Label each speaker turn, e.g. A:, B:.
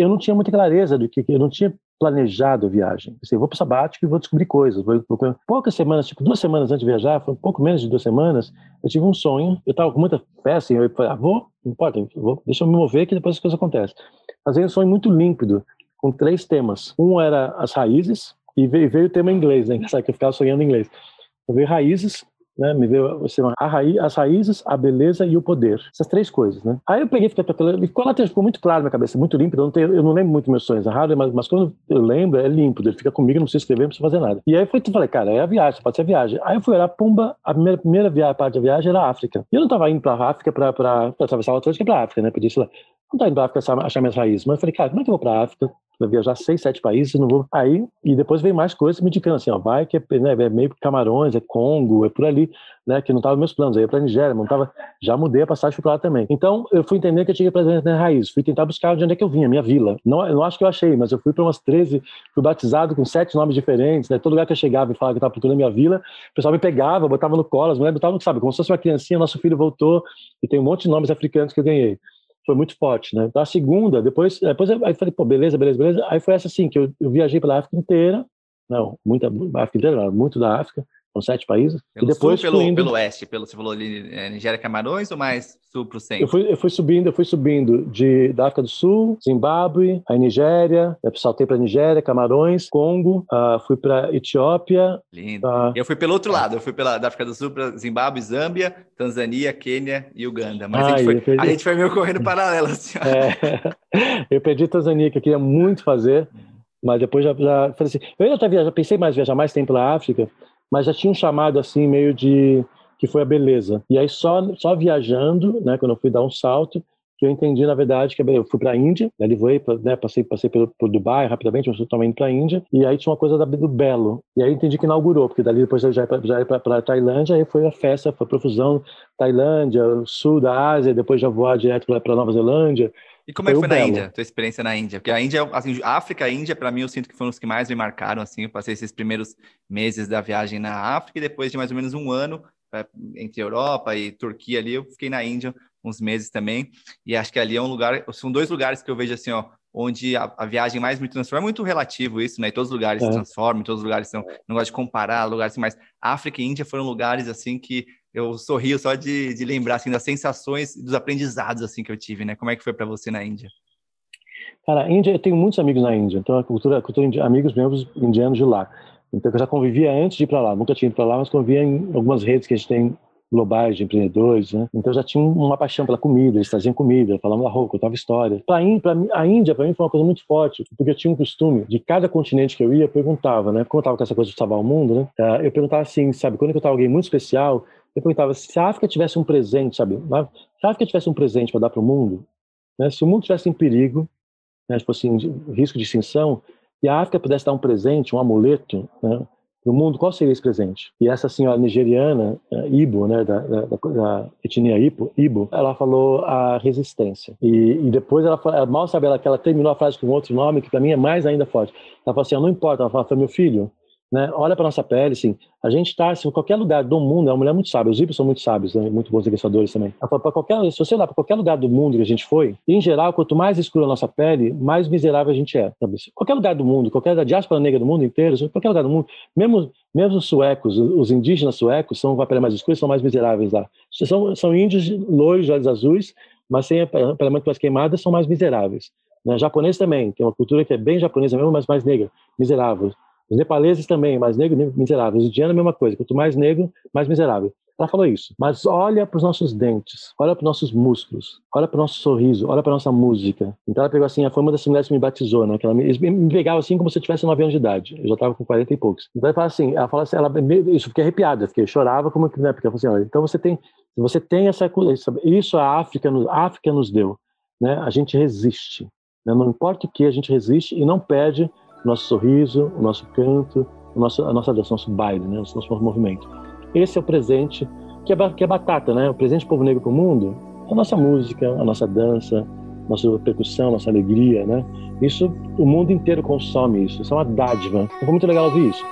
A: eu não tinha muita clareza do que eu não tinha planejado a viagem. Assim, vou para o sabático e vou descobrir coisas. Poucas semanas, tipo duas semanas antes de viajar, foi um pouco menos de duas semanas, eu tive um sonho. Eu estava com muita fé, assim, eu falei, ah, vou, não importa, vou, deixa eu me mover que depois as coisas acontecem. Fazia um sonho muito límpido, com três temas. Um era as raízes, e veio, veio o tema em inglês, né? Sabe que eu ficava sonhando em inglês. Eu veio raízes, né? Me veio assim, a raiz, as raízes, a beleza e o poder. Essas três coisas, né? Aí eu peguei, fiquei e ficou ficou muito claro na minha cabeça, muito límpido. Eu não, tenho, eu não lembro muito meus sonhos, raro, mas, mas quando eu lembro, é límpido. Ele fica comigo, não precisa escrever, não precisa fazer nada. E aí foi, eu falei, cara, é a viagem, pode ser a viagem. Aí eu fui olhar, pumba, a primeira, primeira viagem, parte da viagem era a África. E eu não estava indo para a África para atravessar o Atlântico para a África, né? Podia, sei lá, não tá indo para a África achar minhas raízes. Mas eu falei, cara, como é que eu vou para a África? Vou viajar seis, sete países, não vou. Aí, e depois veio mais coisas me indicando assim, ó, vai que é, né, é meio Camarões, é Congo, é por ali, né, que não estava nos meus planos. Aí para Nigéria, não tava, já mudei a passagem para lá também. Então, eu fui entender que eu tinha que ir para raiz, fui tentar buscar de onde é que eu vinha, minha vila. Não, eu não acho que eu achei, mas eu fui para umas 13, fui batizado com sete nomes diferentes, né? Todo lugar que eu chegava e falava que estava procurando minha vila, o pessoal me pegava, botava no colo, as mulheres botavam, sabe, como se fosse uma criancinha, nosso filho voltou e tem um monte de nomes africanos que eu ganhei foi muito forte, né? Então, a segunda, depois, depois aí falei, pô, beleza, beleza, beleza. Aí foi essa assim, que eu, eu viajei pela África inteira, não, muita, África inteira, muito da África, são sete países.
B: Pelo
A: e depois
B: sul, pelo,
A: indo...
B: pelo oeste, pelo, você falou ali, é, Nigéria, Camarões ou mais sul para o centro?
A: Eu fui, eu fui subindo, eu fui subindo de, da África do Sul, Zimbábue, aí Nigéria, eu saltei para Nigéria, Camarões, Congo, uh, fui para Etiópia.
B: Lindo. Uh, eu fui pelo outro lado, eu fui pela da África do Sul para Zimbábue, Zâmbia, Tanzânia, Quênia e Uganda. Mas a, gente foi, perdi... a gente foi meio correndo paralelo. Assim,
A: é, eu perdi Tanzânia, que eu queria muito fazer, mas depois já, já falei assim, eu ainda já pensei mais viajar mais tempo pela África, mas já tinha um chamado assim meio de que foi a beleza. E aí só só viajando, né, quando eu fui dar um salto, que eu entendi na verdade que eu fui para a Índia, né, voei, né, passei passei pelo por Dubai rapidamente, mas estou indo para a Índia, e aí tinha uma coisa da, do Belo. E aí entendi que inaugurou, porque dali depois eu já ia para a Tailândia, aí foi a festa, foi a profusão Tailândia, sul da Ásia, depois já voar direto para Nova Zelândia.
B: E como é que foi na Índia, tua experiência na Índia? Porque a Índia, assim, África e Índia, para mim, eu sinto que foram os que mais me marcaram, assim, eu passei esses primeiros meses da viagem na África e depois de mais ou menos um ano, é, entre Europa e Turquia ali, eu fiquei na Índia uns meses também, e acho que ali é um lugar, são dois lugares que eu vejo assim, ó, onde a, a viagem mais me transforma, é muito relativo isso, né, em todos os lugares é. se transformam, em todos os lugares são, não gosto de comparar lugares assim, mas África e Índia foram lugares, assim, que eu sorrio só de, de lembrar assim das sensações dos aprendizados assim que eu tive, né? Como é que foi para você na Índia?
A: Cara, Índia, eu tenho muitos amigos na Índia, então a cultura, a cultura amigos meus indianos de lá. Então eu já convivia antes de ir para lá, nunca tinha ido para lá, mas convivia em algumas redes que a gente tem globais de empreendedores, né? Então já tinha uma paixão pela comida, eles traziam comida, falavam da roupa, contavam história. Para a Índia, para mim foi uma coisa muito forte, porque eu tinha um costume de cada continente que eu ia, eu perguntava, né? Como eu estava com essa coisa de salvar o mundo, né? Eh, eu perguntava assim, sabe, quando eu estava alguém muito especial, eu perguntava se a África tivesse um presente, sabe? Se a África tivesse um presente para dar para o mundo, né? se o mundo tivesse em perigo, né? fosse em risco de extinção, e a África pudesse dar um presente, um amuleto, né? Para o mundo, qual seria esse presente? E essa senhora nigeriana, uh, Ibo, né, da, da, da, etnia Ibo, Ibo, ela falou a resistência. E, e depois ela, ela, mal sabe ela que ela terminou a frase com outro nome que para mim é mais ainda forte. Ela falou assim: não importa, ela falou, meu filho, né? Olha para nossa pele, assim, a gente está, assim, em qualquer lugar do mundo, é uma mulher muito sábia, os hippies são muito sábios, né? muito bons negociadores também. Fala, qualquer, se você olhar para qualquer lugar do mundo que a gente foi, em geral, quanto mais escura a nossa pele, mais miserável a gente é. Sabe? Qualquer lugar do mundo, qualquer da diáspora negra do mundo inteiro, qualquer lugar do mundo, mesmo, mesmo os suecos, os indígenas suecos, são com a pele mais escura, são mais miseráveis lá. São, são índios loiros, olhos azuis, mas sem a pele muito mais queimada, são mais miseráveis. Né? Japonês também, tem uma cultura que é bem japonesa mesmo, mas mais negra, miserável. Os nepaleses também, mais negro, miserável. Os indianos, a mesma coisa. Quanto mais negro, mais miserável. Ela falou isso. Mas olha para os nossos dentes, olha para os nossos músculos, olha para o nosso sorriso, olha para a nossa música. Então ela pegou assim, foi uma das mulheres que me batizou, né? Que ela me, me pegava assim como se eu tivesse 9 anos de idade. Eu já estava com 40 e poucos. Então ela fala assim, ela fala assim, ela, isso, fiquei arrepiada, fiquei, chorava como né? Porque ela falou assim, olha, então você tem, você tem essa, isso a África, a África nos deu, né? A gente resiste, né? Não importa o que, a gente resiste e não perde o nosso sorriso, o nosso canto, o nosso, a nossa dança, o nosso baile, né? o nosso, movimento. Esse é o presente que é, que é batata, né? O presente do povo negro para o mundo é a nossa música, a nossa dança, nossa percussão, nossa alegria, né? Isso, o mundo inteiro consome isso. Isso é uma dádiva. Foi muito legal ouvir isso.